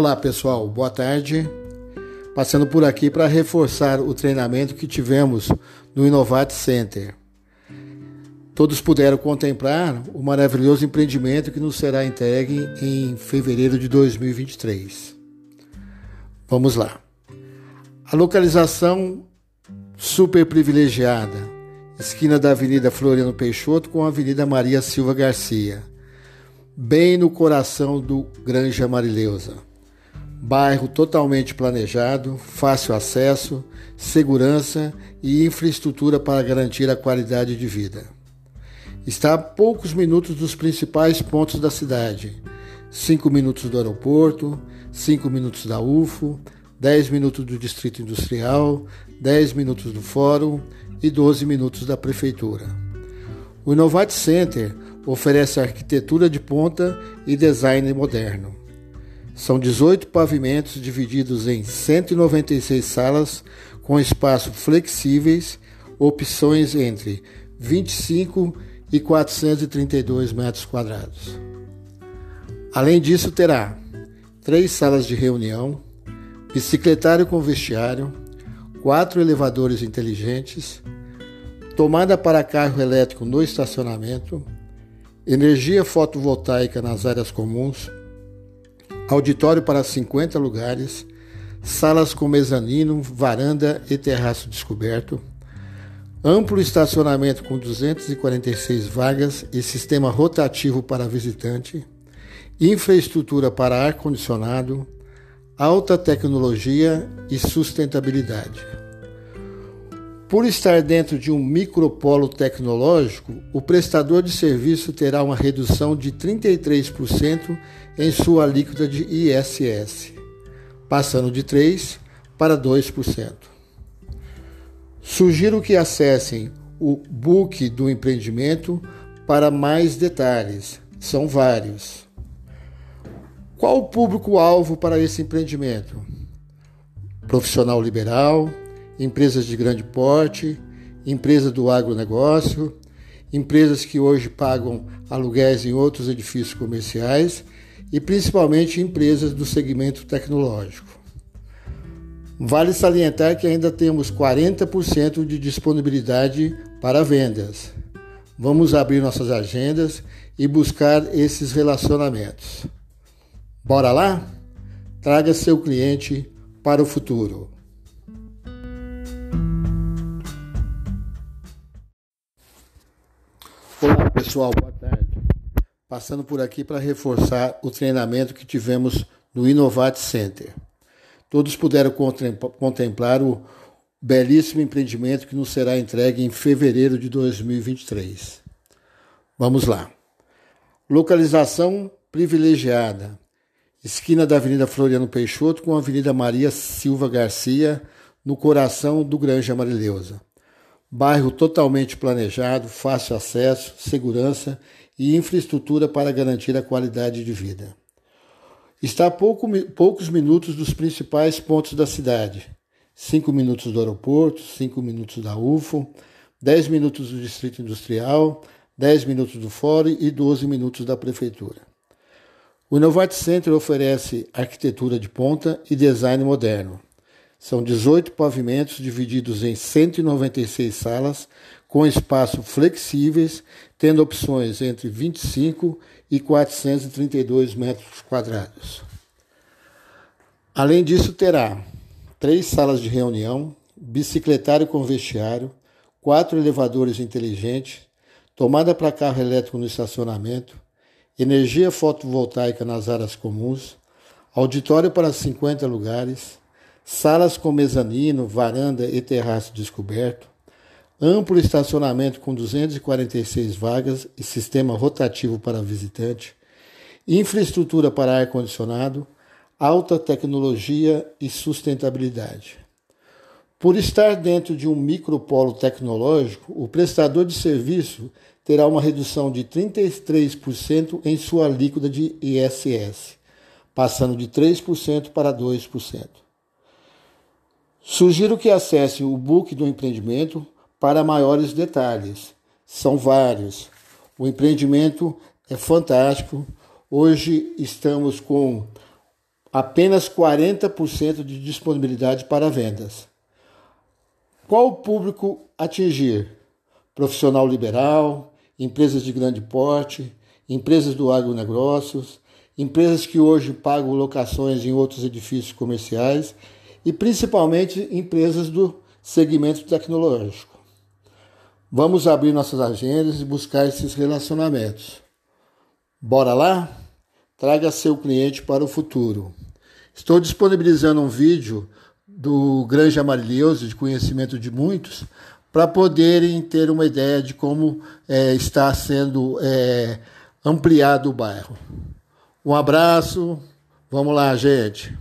Olá pessoal, boa tarde. Passando por aqui para reforçar o treinamento que tivemos no Innovate Center. Todos puderam contemplar o maravilhoso empreendimento que nos será entregue em fevereiro de 2023. Vamos lá. A localização super privilegiada, esquina da Avenida Floriano Peixoto com a Avenida Maria Silva Garcia, bem no coração do Granja Marileusa Bairro totalmente planejado, fácil acesso, segurança e infraestrutura para garantir a qualidade de vida. Está a poucos minutos dos principais pontos da cidade: 5 minutos do aeroporto, 5 minutos da UFO, 10 minutos do Distrito Industrial, 10 minutos do Fórum e 12 minutos da Prefeitura. O Innovate Center oferece arquitetura de ponta e design moderno são 18 pavimentos divididos em 196 salas com espaços flexíveis, opções entre 25 e 432 metros quadrados. Além disso, terá três salas de reunião, bicicletário com vestiário, quatro elevadores inteligentes, tomada para carro elétrico no estacionamento, energia fotovoltaica nas áreas comuns, auditório para 50 lugares, salas com mezanino, varanda e terraço descoberto, amplo estacionamento com 246 vagas e sistema rotativo para visitante, infraestrutura para ar-condicionado, alta tecnologia e sustentabilidade. Por estar dentro de um micropolo tecnológico, o prestador de serviço terá uma redução de 33% em sua alíquota de ISS, passando de 3% para 2%. Sugiro que acessem o book do empreendimento para mais detalhes, são vários. Qual o público-alvo para esse empreendimento? Profissional liberal, empresas de grande porte, empresas do agronegócio, empresas que hoje pagam aluguéis em outros edifícios comerciais e principalmente empresas do segmento tecnológico. Vale salientar que ainda temos 40% de disponibilidade para vendas. Vamos abrir nossas agendas e buscar esses relacionamentos. Bora lá? Traga seu cliente para o futuro. Pessoal, boa tarde. Passando por aqui para reforçar o treinamento que tivemos no Innovate Center. Todos puderam contemplar o belíssimo empreendimento que nos será entregue em fevereiro de 2023. Vamos lá. Localização privilegiada. Esquina da Avenida Floriano Peixoto com a Avenida Maria Silva Garcia, no coração do Granja Marileusa. Bairro totalmente planejado, fácil acesso, segurança e infraestrutura para garantir a qualidade de vida. Está a pouco, poucos minutos dos principais pontos da cidade. Cinco minutos do aeroporto, cinco minutos da UFO, dez minutos do Distrito Industrial, dez minutos do Fórum e doze minutos da Prefeitura. O Innovate Center oferece arquitetura de ponta e design moderno são 18 pavimentos divididos em 196 salas, com espaços flexíveis, tendo opções entre 25 e 432 metros quadrados. Além disso, terá três salas de reunião, bicicletário com vestiário, quatro elevadores inteligentes, tomada para carro elétrico no estacionamento, energia fotovoltaica nas áreas comuns, auditório para 50 lugares, salas com mezanino, varanda e terraço descoberto, amplo estacionamento com 246 vagas e sistema rotativo para visitante, infraestrutura para ar-condicionado, alta tecnologia e sustentabilidade. Por estar dentro de um micropolo tecnológico, o prestador de serviço terá uma redução de 33% em sua alíquota de ISS, passando de 3% para 2%. Sugiro que acesse o book do empreendimento para maiores detalhes. São vários. O empreendimento é fantástico. Hoje estamos com apenas 40% de disponibilidade para vendas. Qual o público atingir? Profissional liberal, empresas de grande porte, empresas do agronegócios, empresas que hoje pagam locações em outros edifícios comerciais e principalmente empresas do segmento tecnológico. Vamos abrir nossas agendas e buscar esses relacionamentos. Bora lá? Traga seu cliente para o futuro. Estou disponibilizando um vídeo do Granja Amarilhoso, de conhecimento de muitos, para poderem ter uma ideia de como é, está sendo é, ampliado o bairro. Um abraço, vamos lá, gente.